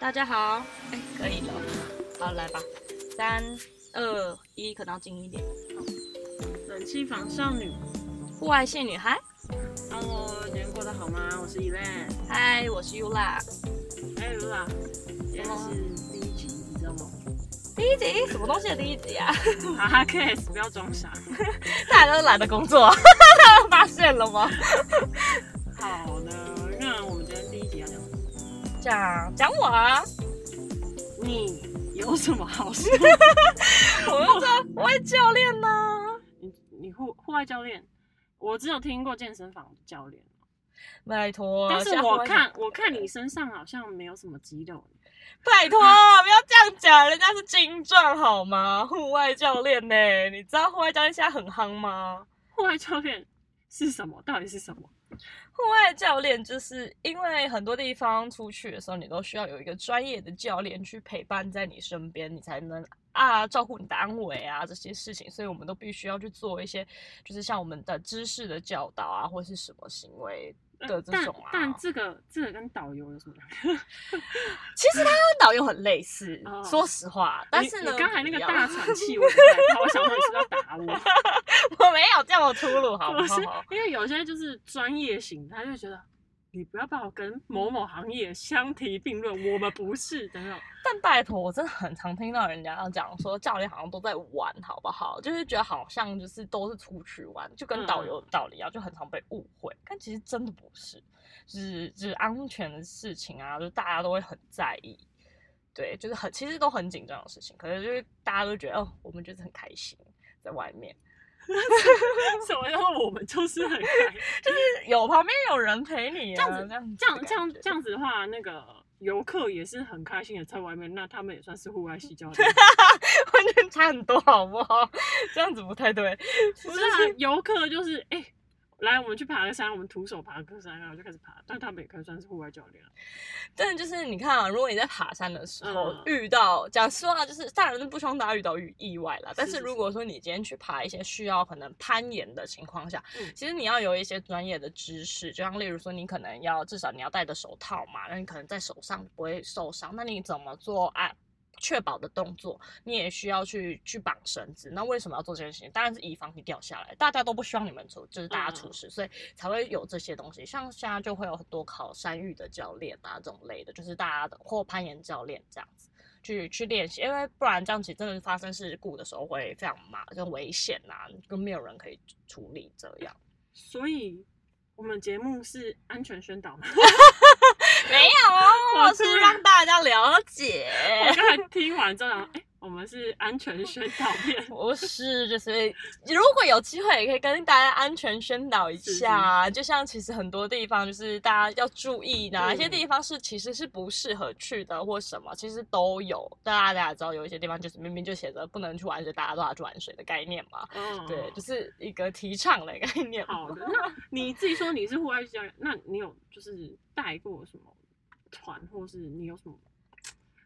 大家好，哎，可以了，好来吧，三二一，可能要近一点。冷气房少女，户外线女孩，Hello，今天过得好吗？我是 Elan。嗨，我是 Yula。哎，Lula，今天是第一集，你知道吗？第一集什么东西的第一集啊？哈哈 case，不要装傻。大家都懒得工作，发现了吗？讲讲我啊，你有什么好说？我是说我会教练呢、你你户户外教练，我只有听过健身房的教练，拜托，但是我看我看你身上好像没有什么肌肉。拜托，不要这样讲，人家是精壮好吗？户外教练呢、你知道户外教练现在很夯吗？户外教练是什么？到底是什么？户外教练就是因为很多地方出去的时候，你都需要有一个专业的教练去陪伴在你身边，你才能啊照顾你的安危啊这些事情，所以我们都必须要去做一些，就是像我们的知识的教导啊，或是什么行为 的这但种啊。但这个这个跟导游有什么？其实他跟导游很类似，哦说实话，但是呢，刚才那个大喘 气，我我想说你是要打我？我没有叫我出路，好不不是好？，因为有些就是专业型，他就觉得你不要把我跟某某行业相提并论，我们不是的那种。但拜托，我真的很常听到人家讲说，教练好像都在玩，好不好？就是觉得好像就是都是出去玩，就跟导游的道理一样，就很常被误会。但其实真的不是，就是就是安全的事情啊，就是大家都会很在意。对，就是很其实都很紧张的事情，可是就是大家都觉得哦，我们就是很开心在外面，什么叫做我们就是很开？有旁边有人陪你、啊，这样子这样这样这样子的话，那个游客也是很开心的在外面，那他们也算是户外系教练。完全差很多，好不好？这样子不太对。不是啊，游客就是哎。来，我们去爬个山，我们徒手爬个山，然后就开始爬。但他们也可以算是户外教练啊。但就是你看啊，如果你在爬山的时候、嗯遇到，讲实话，就是大人是不希望大家遇到遇意外啦。但是是如果说你今天去爬一些需要可能攀岩的情况下，嗯其实你要有一些专业的知识，就像例如说，你可能要至少你要戴着手套嘛，那你可能在手上不会受伤。那你怎么做啊？确保的动作，你也需要去去绑绳子。那为什么要做这件事情？当然是以防你掉下来。大家都不希望你们出，就是大家出事，所以才会有这些东西。像现在就会有很多考山域的教练啊，这种类的，就是大家的或攀岩教练这样子去去练习，因为不然这样其实真的是发生事故的时候会非常麻，就危险呐、跟没有人可以处理这样。所以，我们节目是安全宣导吗？没有，是我是让大家了解。我刚才听完之后想，哎、我们是安全宣导片。不是，就是如果有机会，也可以跟大家安全宣导一下。就像其实很多地方，就是大家要注意哪一些嗯地方是其实是不适合去的，或什么，其实都有。大家大家知道有一些地方就是明明就写着不能去玩水，大家都要去玩水的概念嘛。嗯，对，就是一个提倡的概念嘛。好的。那你自己说你是户外教练，那你有就是带过什么团，或是你有什么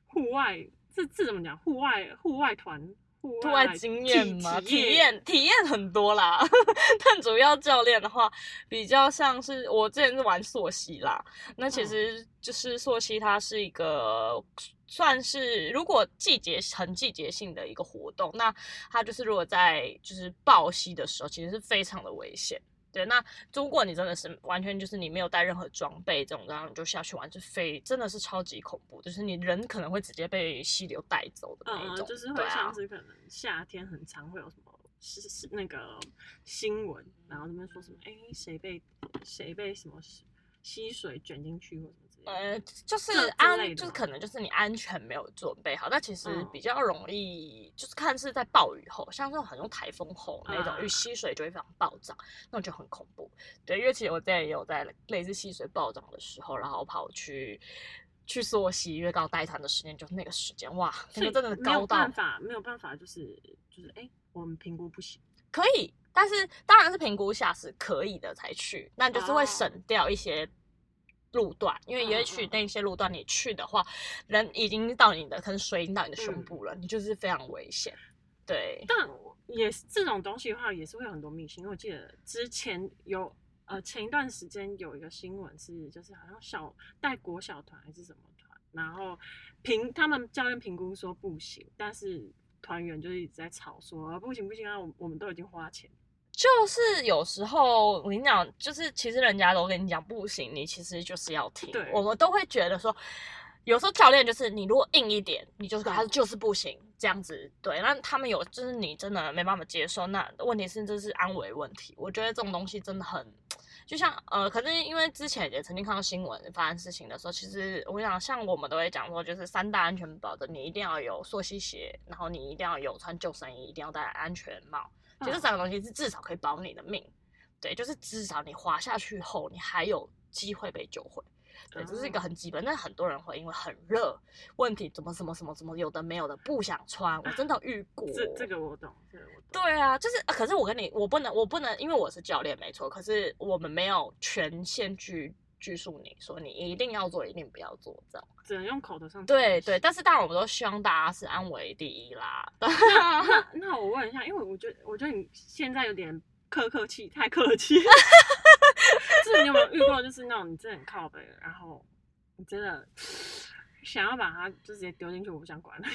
户外这这怎么讲？户外户外团户户外经验吗？体体验体验很多啦，但主要教练的话，比较像是我之前是玩溯溪啦。那其实就是溯溪，它是一个算是如果季节很季节性的一个活动，那它就是如果在就是暴溪的时候，其实是非常的危险。对，那如果你真的是完全就是你没有带任何装备这种，然后你就下去玩，就非真的是超级恐怖，就是你人可能会直接被溪流带走的那一嗯，种。就是会像是可能夏天很常会有什么是是那个新闻，然后那边说什么哎谁被谁被什么溪水卷进去或什么之类的。呃，就是安，就是可能就是你安全没有准备好，但其实嗯比较容易，就是看是在暴雨后，像这种很多台风后那种，因为啊溪水就会非常暴涨，那种就很恐怖。对，因为其实我之前也有在类似溪水暴涨的时候，然后跑去去溯溪，因为刚好带团的时间就是那个时间，哇，那个真的没有高到办法，没有办法，就是就是哎、我们评估不行。可以，但是当然是评估下是可以的才去，那就是会哦省掉一些路段，因为嗯也许嗯那些路段你去的话，人已经到你的，可能水已经到你的胸嗯部了，你就是非常危险。对，但也是这种东西的话，也是会有很多迷信。因为我记得之前有呃前一段时间有一个新闻是，就是好像小带国小团还是什么团，然后评他们教练评估说不行，但是团员就是一直在吵说、啊、不行不行啊，我我们都已经花钱。就是有时候我跟你讲，就是其实人家都跟你讲不行，你其实就是要听对。我们都会觉得说，有时候教练就是你如果硬一点，你就是他就是不行这样子。对，那他们有就是你真的没办法接受，那问题是这是安危问题。我觉得这种东西真的很。就像呃，可是因为之前也曾经看到新闻发生事情的时候，其实我跟你讲，像我们都会讲说，就是三大安全保证，你一定要有溯溪鞋，然后你一定要有穿救生衣，一定要戴安全帽。其实这嗯三个东西是至少可以保你的命，对，就是至少你滑下去后，你还有机会被救回。对，这是一个哦很基本，但很多人会因为很热，问题怎么什么什么什么有的没有的不想穿，我真的遇 过。这这个我懂，这个我懂。对啊，就是，呃可是我跟你，我不能，我不能，因为我是教练没错，可是我们没有权限去拘束你说你一定要做，一定不要做这样。只能用口头上。对对，。但是当然我们都希望大家是安危第一啦。那那我问一下，因为我觉得我觉得你现在有点客客气，太客气。就是你有没有遇过，就是那种你真的很靠北，然后你真的 想要把它就直接丢进去，我不想管了。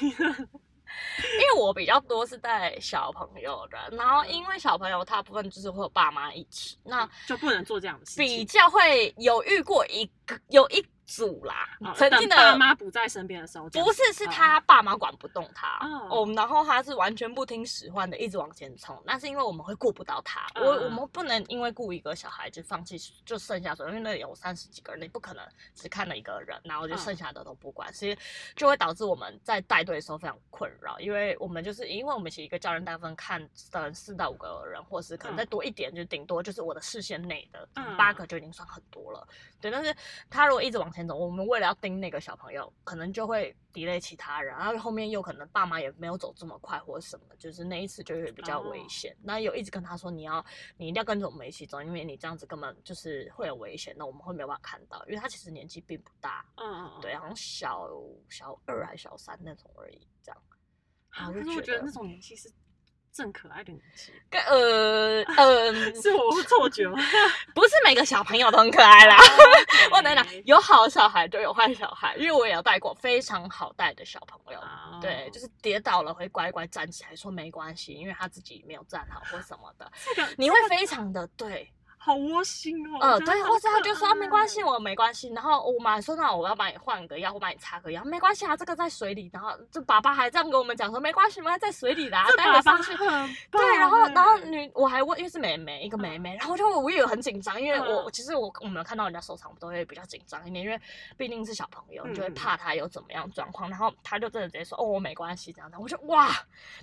因为我比较多是带小朋友的，然后因为小朋友大部分就是会有爸妈一起，那就不能做这样的事比。较会有遇过一个有一组啦，哦曾经的等爸妈不在身边的时候不是，是哦他爸妈管不动他，哦。哦，然后他是完全不听使唤的，一直往前冲。那是因为我们会顾不到他，嗯。我我们不能因为顾一个小孩就放弃，就剩下所有，因为那里有三十几个人，你不可能只看了一个人，然后就嗯。剩下的都不管，所以就会导致我们在带队的时候非常困扰，因为我们就是因为我们其实一个教练大部分看的四到五个人，或是可能再多一点，就顶多就是我的视线内的嗯。八个就已经算很多了。对，但是他如果一直往前走，我们为了要盯那个小朋友，可能就会 delay 其他人，然后后面又可能爸妈也没有走这么快或者什么，就是那一次就会比较危哦险。那有一直跟他说你要你一定要跟着我们一起走，因为你这样子根本就是会有危险，那我们会没有办法看到，因为他其实年纪并不大，嗯对，好像小小二还小三那种而已，这样。然啊。可是我觉得那种年纪是正可爱的年纪，跟呃呃，是我错觉吗？不是每个小朋友都很可爱啦。我我跟你讲，有好小孩就有坏小孩，因为我也有带过非常好带的小朋友，哦。对，就是跌倒了会乖乖站起来说没关系，因为他自己没有站好或什么的，这个你会非常的对，好窝心哦。呃，对，或者他就说啊没关系，我没关系，然后我妈说那我要帮你换个药我帮你擦个药，没关系啊，这个在水里，然后这爸爸还这样跟我们讲说没关系，没关系，在水里的、待会上去。对，然后然后欸女我还问，因为是妹妹，一个妹妹，然后就我也很紧张，因为我、嗯其实我我们看到人家受伤，我们都会比较紧张一点，因为毕竟是小朋友，你就会怕他有怎么样状况。然后他就真的直接说：“哦，我没关系。”这样子，我就哇，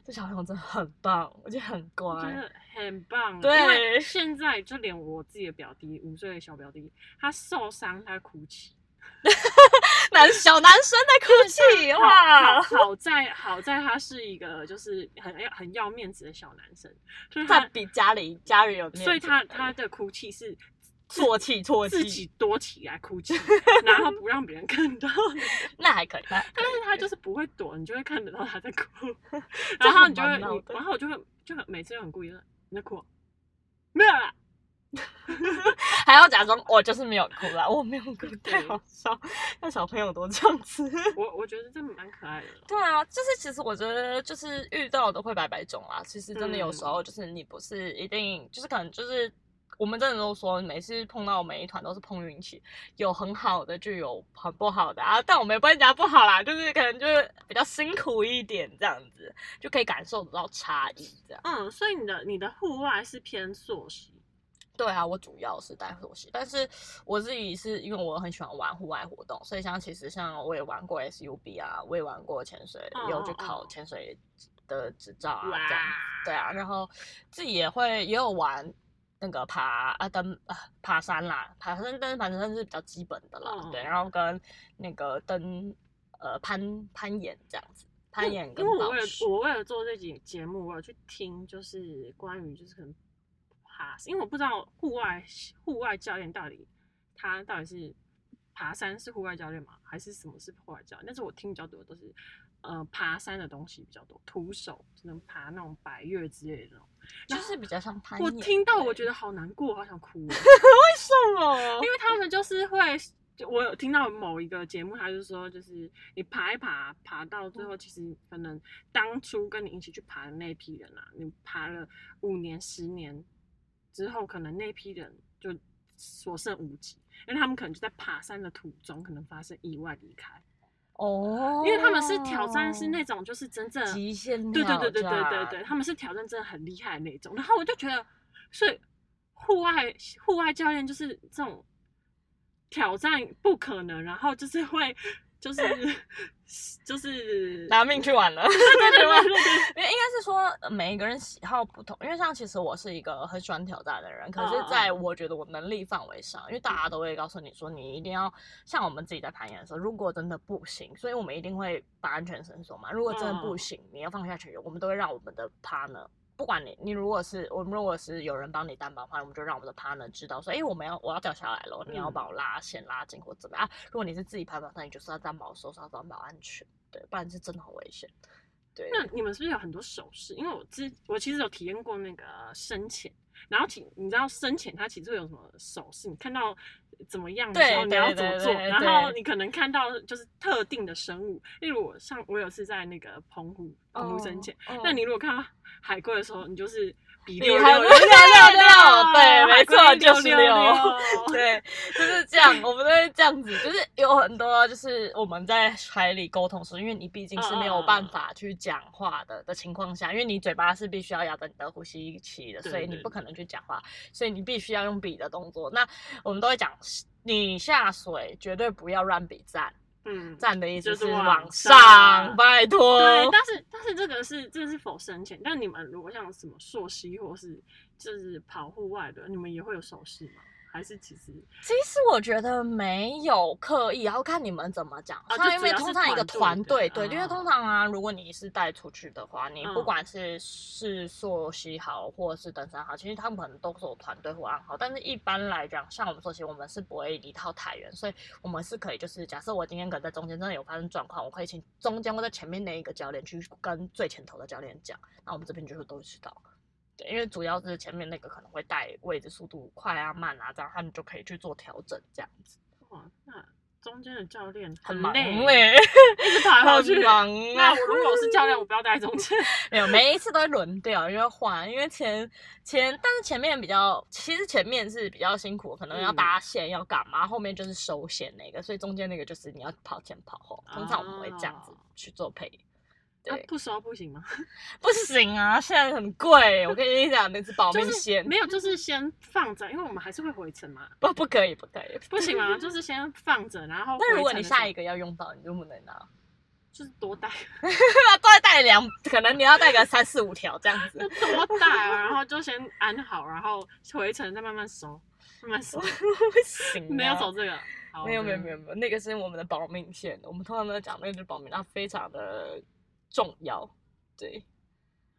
这小朋友真的很棒，我觉得很乖。真的很棒。对因为现在就连我自己的表弟，五岁的小表弟，他受伤他哭泣。男小男生在哭泣，哇！好好在好在他是一个就是很要很要面子的小男生，所以他他比家里家人有面子，所以他他的哭泣是啜泣啜泣，自己躲起来哭泣，然后不让别人看到。那还可以，但是他就是不会躲，你就会看得到他在哭，然后你就会，然后我就会就很每次都很故意的，你在哭哦？没有啦，还要假装我就是没有哭啦，我没有哭，太好笑。那小朋友都这样子。我我觉得这蛮可爱的。对啊，就是其实我觉得就是遇到的会百百种啦。其实真的有时嗯候就是你不是一定就是可能就是我们真的都说每次碰到每一团都是碰运气，有很好的就有很不好的啊。但我们也不会讲不好啦，就是可能就是比较辛苦一点这样子，就可以感受得到差异这样。嗯，所以你的你的户外是偏溯溪，对啊，我主要是带溯溪，但是我自己是因为我很喜欢玩户外活动，所以像其实像我也玩过 SUB 啊，我也玩过潜水，哦也有去考潜水的执照啊，这样子。对啊，然后自己也会也有玩那个爬啊登啊爬山啦，爬山但是爬山是比较基本的啦，嗯对，然后跟那个登呃攀攀岩这样子，攀岩跟因为我为了我为了做这集节目，我有去听就是关于就是可能爬，因为我不知道户外户外教练到底他到底是爬山是户外教练吗，还是什么是户外教练？但是我听比较多的都是呃爬山的东西比较多，徒手只能爬那种百越之类的那种。就是比较像攀岩。我听到我觉得得好难过，好想哭、哦，为什么因？为他们就是会就我有听到某一个节目，他就说，就是你爬一爬，爬到最后，其实可能当初跟你一起去爬的那批人啊，你爬了五年、十年之后，可能那批人就所剩无几，因为他们可能就在爬山的途中，可能发生意外离开。哦，因为他们是挑战，是那种就是真正极限对对对对对对对，他们是挑战真的很厉害的那种。然后我就觉得，所以户外户外教练就是这种挑战不可能，然后就是会就是就是拿命去玩了。对对对对对，因为应该是说呃每一个人喜好不同，因为像其实我是一个很喜欢挑战的人，可是在我觉得我能力范围上，因为大家都会告诉你说你一定要像我们自己在攀岩的时候，如果真的不行，所以我们一定会把安全绳索嘛，如果真的不嗯行，你要放下去，我们都会让我们的 partner。不管你，你如果是我们如果是有人帮你担保的话，我们就让我们的 partner 知道说，哎、我们要我要掉下来了，你要嗯把我拉线拉紧或怎么样。啊如果你是自己攀保，那你就是要担保手上担保安全，对，不然是真的很危险。对，那你们是不是有很多手势？因为我之我其实有体验过那个深潜，然后请你知道深潜它其实会有什么手势？你看到怎么样的时候你要怎么做，然后你可能看到就是特定的生物，例如我上我有次在那个澎湖澎湖深潜，哦那你如果看到海龟的时候，你就是比你六六还六六六对没错就是六对，就是这样，我们都会这样子，就是有很多就是我们在海里沟通时，因为你毕竟是没有办法去讲话的的情况下，因为你嘴巴是必须要压着你的呼吸器的，所以你不可能去讲话，所以你必须要用笔的动作。那我们都会讲，你下水绝对不要乱比站，嗯。站的意思就是往往上上，拜托。对，但是但是这个是这个是否深浅？但你们如果像什么硕士或是就是跑户外的，你们也会有手势吗？还是其实其实我觉得没有刻意，要看你们怎么讲。像因为通常一个团团队，对，因为哦通常啊，如果你是带出去的话，你不嗯管是是溯溪好，或者是登山好，其实他们可能都是有团队或暗号。但是一般来讲，像我们溯溪，我们是不会离套太远，所以我们是可以，就是假设我今天可能在中间真的有发生状况，我可以请中间或在前面那一个教练去跟最前头的教练讲，那我们这边就会都知道。对，因为主要是前面那个可能会带位置速度快啊慢啊，这样他们就可以去做调整，这样子。哇，那中间的教练很忙累，嘞，一直跑来跑 去。忙啊那我！如果我是教练，我不要待中间。没有，每一次都会轮掉，因为换，因为前前，但是前面比较，其实前面是比较辛苦，可能要嗯搭线要干嘛，后面就是收线那个，所以中间那个就是你要跑前跑后，通常我们会这样子哦去做配。不收不行吗？不行啊，现在很贵，我跟你讲，那是保就是命线，没有，就是先放着，因为我们还是会回程嘛。不不可以，不可以，不行啊，就是先放着，然后。那如果你下一个个要用到，你就不能拿。就是多带，都要带两，可能你要带个三四五条这样子就。多带啊，然后就先安好，然后回程再慢慢收，慢慢收。不行、啊，没有走这个，好没有没有的没有没有，那个是我们的保命线，我们通常都讲那个就是保命，它非常的重要，对，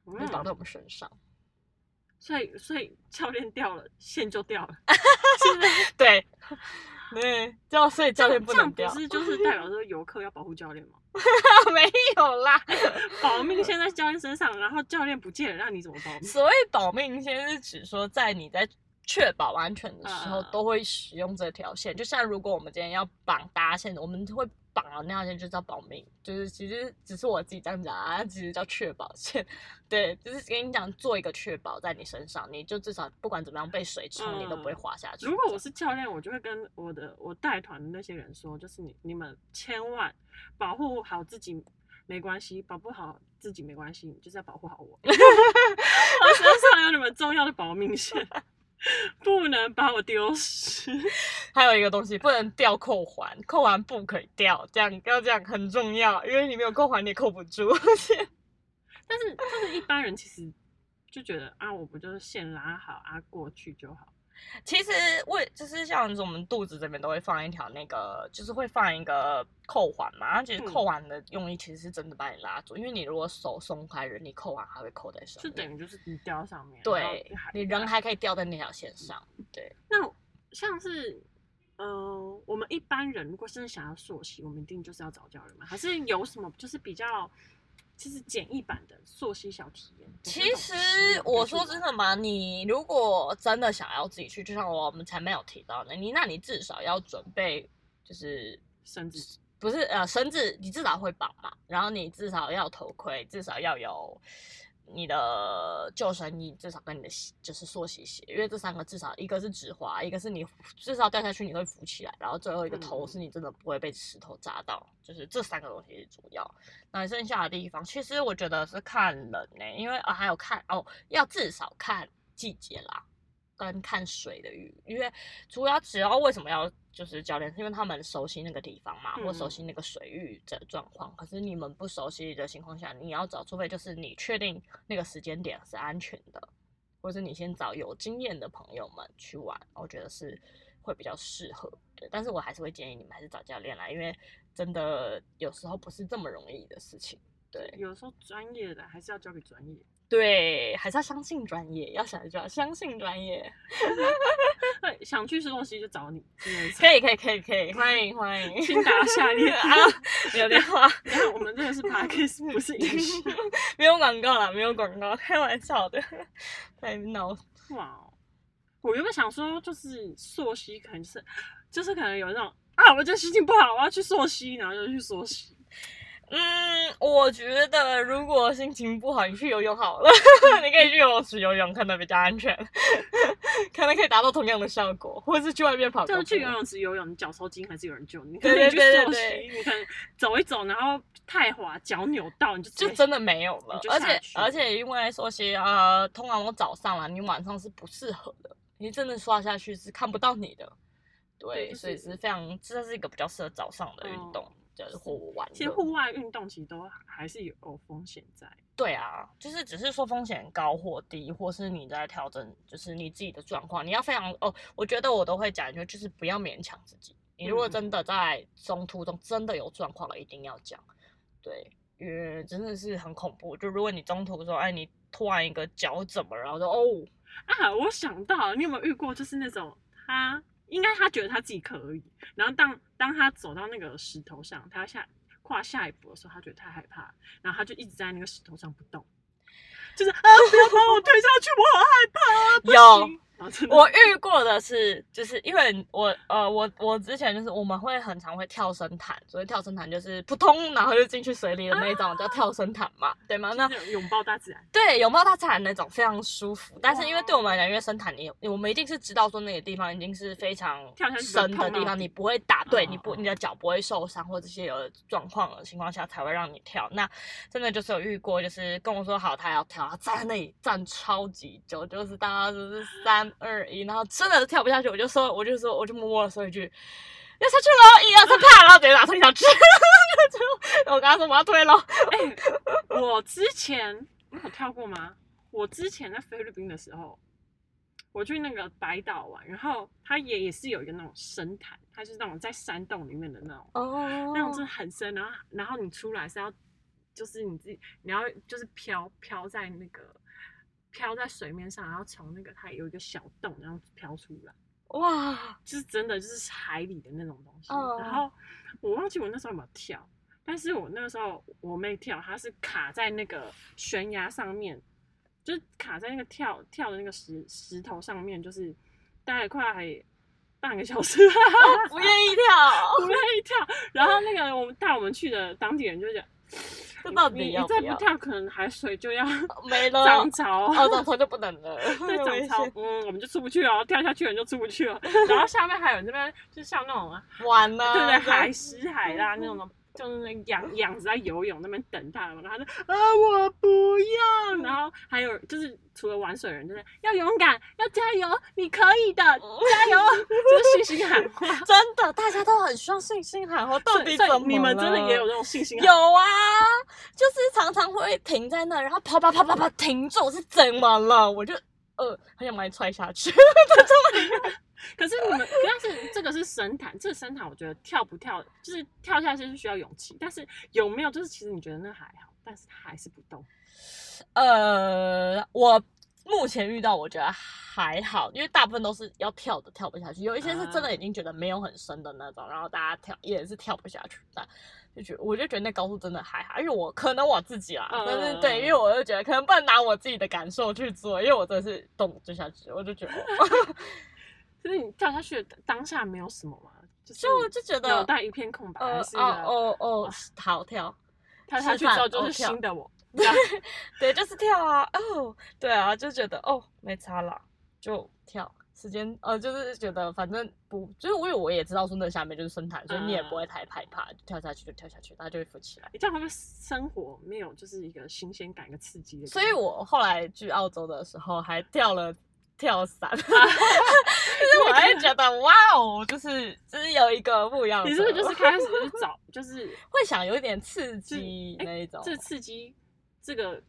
会绑在嗯我们身上。所以所以教练掉了，线就掉了。对，对，教所以教练不能掉，不是就是代表说游客要保护教练吗？没有啦。保命线在教练身上，然后教练不见了，那你怎么保命？所谓保命线是指说，在你在确保安全的时候，嗯都会使用这条线。就像如果我们今天要绑搭线，我们会绑了那条线就叫保命，就是其实只是我自己这样讲啊，其实叫确保线。对，就是跟你讲做一个确保在你身上，你就至少不管怎么样被水冲，你都不会滑下去。如果我是教练，我就会跟我的我带团的那些人说，就是你你们千万保护好自己没关系，保护好自己没关系，你就是要保护好我。我身上有你们重要的保命线，不能把我丢失。还有一个东西不能掉扣环，扣环不可以掉，这样要这样很重要，因为你没有扣环你也扣不住。但是但是一般人其实就觉得啊，我不就是线拉好啊过去就好。其实为就是像我们肚子这边都会放一条那个，就是会放一个扣环嘛。它其实嗯扣环的用意其实是真的把你拉住，因为你如果手松开了，你扣环还会扣在上面就，等于就是你掉上面，对你人还可以掉在那条线上。对，那像是，呃，我们一般人如果真的想要溯溪，我们一定就是要找教练吗？还是有什么就是比较，就是简易版的溯溪小体验？其实我说真的嘛，你如果真的想要自己去，就像我们前面有提到的，你那你至少要准备就是绳子不是呃绳子，你至少会绑嘛，然后你至少要有头盔，至少要有你的救生衣，至少跟你的就是溯溪鞋，因为这三个至少一个是止滑，一个是你至少掉下去你会浮起来，然后最后一个头嗯是你真的不会被石头砸到，就是这三个东西是主要。那剩下的地方，其实我觉得是看人呢、因为啊还有看哦，要至少看季节啦，跟看水的鱼，因为主要只要为什么要就是教练，是因为他们熟悉那个地方嘛，或熟悉那个水域的状况。可是你们不熟悉的情况下，你要找，除非就是你确定那个时间点是安全的，或者你先找有经验的朋友们去玩，我觉得是会比较适合。对，但是我还是会建议你们还是找教练来，因为真的有时候不是这么容易的事情。对有时候专业的还是要交给专业。对，还是要相信专业，要想就要相信专业。对，想去吃东西就找你，可以可以可以可以，欢迎欢迎，请打下列 啊，没有电话，你看我们这个是 podcast，不是影视。没有广告啦，没有广告，开玩笑的，太闹。哇哦，我原本想说，就是溯溪，可能就是就是可能有那种啊，我这心情不好，我要去溯溪，然后就去溯溪。嗯，我觉得如果心情不好，你去游泳好了，你可以去游泳池游泳，可能比较安全，可能可以达到同样的效果，或者是去外面跑步。就是去游泳池游泳，你脚抽筋还是有人救你。对可是你去对对对，你可能走一走，然后太滑，脚扭到，你就就真的没有了而且而且因为说些呃，通常我早上啦，你晚上是不适合的，你真的刷下去是看不到你的，对，对就是所以是非常，这是一个比较适合早上的运动，哦就是或玩其实。户外运动其实都还是有风险在。对啊，就是只是说风险高或低，或是你在调整，就是你自己的状况，你要非常哦，我觉得我都会讲，就就是不要勉强自己。你如果嗯真的在中途中真的有状况了，一定要讲，对，因为真的是很恐怖。就如果你中途说，哎，你突然一个脚怎么了，然后说哦，啊，我想到，你有没有遇过，就是那种他应该他觉得他自己可以，然后当当他走到那个石头上，他要下跨下一步的时候，他觉得太害怕，然后他就一直在那个石头上不动，就是 啊，不要把我推下去，我好害怕啊！不有我遇过的是，就是因为我呃我我之前就是我们会很常会跳绳潭，所以跳绳潭就是扑通，然后就进去水里的那种、叫跳绳潭嘛，对吗？那拥抱大自然，对，拥抱大自然那种非常舒服，但是因为对我们来讲，因为深潭你我们一定是知道说那个地方已经是非常深的地方，你不会打，对，嗯你不嗯你的脚不会受伤或这些有状况的情况下才会让你跳。那真的就是有遇过，就是跟我说好他要跳，他站在那里站超级久，就是大家就是三二一，然后真的跳不下去，我就说我就说我就默默的说一句。要下去喽！一二三，啪！然后直接把他推下去。就我跟他说我要推喽。哎、我之前你有跳过吗？我之前在菲律宾的时候，我去那个白岛玩，然后它也也是有一个那种深潭，它就是那种在山洞里面的那种，哦那种真的很深，然后然后你出来是要，就是你自己你要就是飘飘在那个飘在水面上，然后从那个它有一个小洞，然后飘出来。哇，就是真的就是海里的那种东西。嗯然后我忘记我那时候有没有跳，但是我那个时候我妹跳，她是卡在那个悬崖上面，就是卡在那个跳跳的那个石石头上面，就是待了快半个小时，不愿意跳，不愿意跳。然后那个我们带我们去的当地人就讲，这到你你？再不跳，可能海水就要 没了，涨潮。哦，涨潮就不能了，对，涨潮，嗯，我们就出不去了，跳下去了就出不去了。然后下面还有那边，就像那种完了，对对，海石海啦那种，就是那养养子在游泳那边等他，然后他说啊 我不要，然后还有就是除了玩水人，就是要勇敢，要加油，你可以的，加油，就是信心喊话。真的，大家都很需要信心喊话，到底怎么你们真的也有那种信心喊有啊，就是常常会停在那，然后啪啪啪啪啪停住，是怎么了？我就呃很想把你踹下去。可是你们，但是这个是神坛，这个神坛我觉得跳不跳，就是跳下去是需要勇气，但是有没有就是其实你觉得那还好，但是他还是不动。呃，我目前遇到我觉得还好，因为大部分都是要跳的跳不下去，有一些是真的已经觉得没有很深的那种，然后大家跳也是跳不下去，但就觉我就觉得那高度真的还好，因为我可能我自己啦，嗯但是对，因为我就觉得可能不能拿我自己的感受去做，因为我真的是动就下去，我就觉得哦就是你跳下去当下没有什么嘛，就是就就觉得脑袋一片空白，哦哦哦，逃跳，跳下去之后就是新的我。对，就是跳啊，哦，对啊，就觉得哦没差啦，就跳。时间呃，就是觉得反正不，就是因为我也知道说那下面就是深潭，所以你也不会太害怕，就跳下去就跳下去，它就会浮起来。你这样会不会生活没有就是一个新鲜感、一个刺激的？所以我后来去澳洲的时候还跳了跳伞，就是我会觉得哇哦，就是就是有一个不一样的。你是不是就是开始就找就是 会想有一点刺激那一种？这刺激这个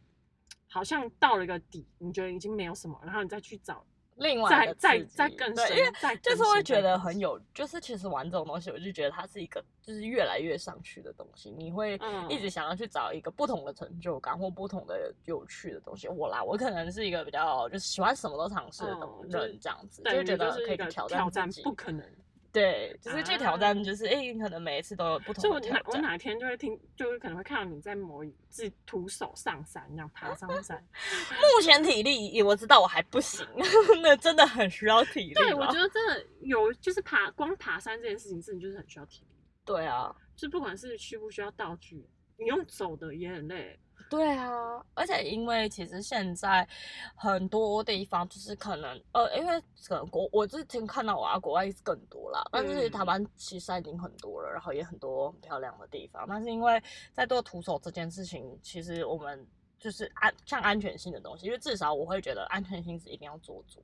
好像到了一个底，你觉得已经没有什么，然后你再去找。另外再再再更深，因为就是会觉得很有，就是其实玩这种东西，我就觉得它是一个就是越来越上去的东西，你会一直想要去找一个不同的成就感或不同的有趣的东西。我啦，我可能是一个比较就是喜欢什么都尝试的人，这样子就觉得可以挑战自己，不可能。对，就是去挑战，就是哎，你可能每一次都有不同的挑战。我哪天就会听，就是可能会看到你在某一次徒手上山，这样爬上山。目前体力我知道我还不行，那真的很需要体力。对，我觉得真的有，就是爬光爬山这件事情，真的就是很需要体力。对啊，就不管是需不需要道具，你用走的也很累。对啊，而且因为其实现在很多地方就是可能呃，因为可能国我之前看到啊，国外是更多啦，但是台湾其实已经很多了，然后也很多很漂亮的地方。但是因为在做徒手这件事情，其实我们就是安像安全性的东西，因为至少我会觉得安全性是一定要做足。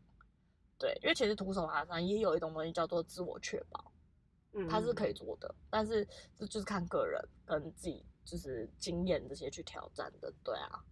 对，因为其实徒手爬山也有一种东西叫做自我确保，嗯，它是可以做的，但是这就是看个人跟自己。就是经验这些去挑战的，对啊，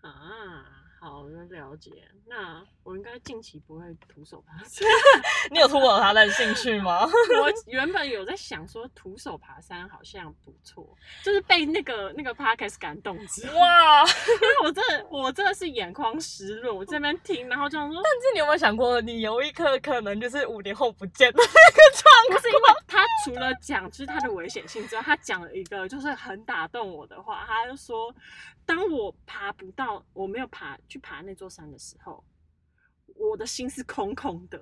啊，好的了解。那我应该近期不会徒手爬山。你有突破他的兴趣吗？我原本有在想说徒手爬山好像不错，就是被那个那个 podcast 感动之哇，因为我真的我真的是眼眶湿润，我这边听，然后就说，但是你有没有想过，你有一刻可能就是五年后不见的那个窗？是因为他除了讲就是他的危险性之外，他讲了一个就是很打动我的话，他就说，当我爬不到，我没有爬去爬那座山的时候，我的心是空空的。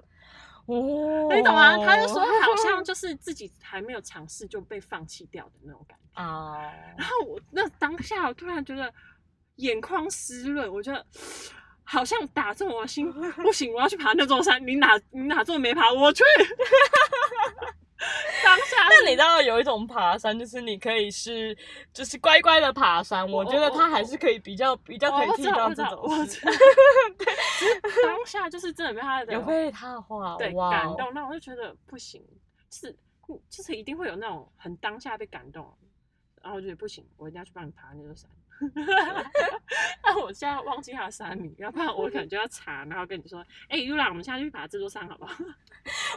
哦，你懂吗？他就说好像 就是自己还没有尝试就被放弃掉的那种感觉啊。然后我那当下我突然觉得眼眶湿润，我觉得好像打中我心，不行，我要去爬那座山。你哪你哪座没爬，我去。当下，但你知道有一种爬山，就是你可以是，就是乖乖的爬山。我觉得他还是可以比较比较可以听到这种。对，当下就是真的被他的有被他的话对感动，那我就觉得不行，是就是一定会有那种很当下被感动，然后我觉得不行，我一定要去帮你爬那座山。那我现在忘记他的山名，要不然我可能就要查，然后跟你说，哎，Ula，我们现在去爬这座山好不好？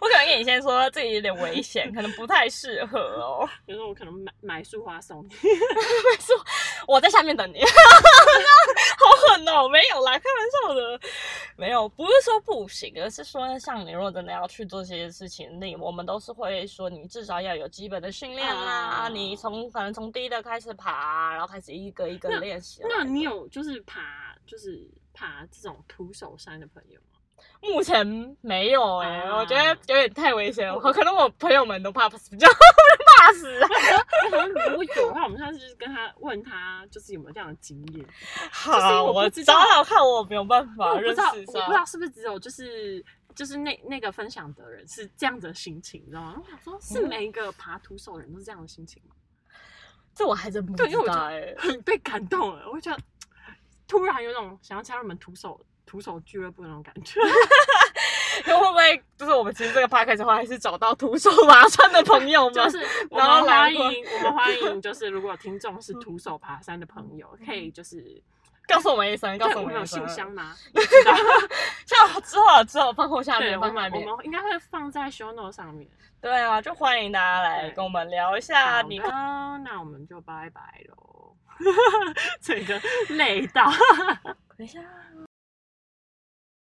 我可能跟你先说，这里有点危险，可能不太适合哦。比如说，我可能买买束花送你，买束，我在下面等你。好狠哦！没有啦，开玩笑的，没有，不是说不行，而是说像你如果真的要去做这些事情，你我们都是会说，你至少要有基本的训练啦。你从可能从低的开始爬，然后开始一个一个练习。那你有就是爬就是爬这种徒手山的朋友吗？目前没有哎，我觉得有点太危险了。可能我朋友们都怕死，比较怕死啊。如果有的话，我们下次就是跟他问他，就是有没有这样的经验。好，我找找看，我没有办法认识。我不知道是不是只有就是就是那那个分享的人是这样的心情，你知道吗？我想说，是每一个爬徒手人都是这样的心情吗？这我还真不知道哎，很被感动了。我觉得突然有种想要加入我们徒手。徒手俱乐部那种感觉，会不会就是我们其实这个 p a r k 的话，还是找到徒手爬 山的朋友们？就是我们欢迎，我们欢迎，就是如果听众是徒手爬山的朋友，可以就是告诉我们一声，告诉我们有信箱吗？像之后之后放后下面，放外面，我们应该会放在 show note 上面。对啊，就欢迎大家来跟我们聊一下。你那我们就拜拜喽，这个累到，等一下。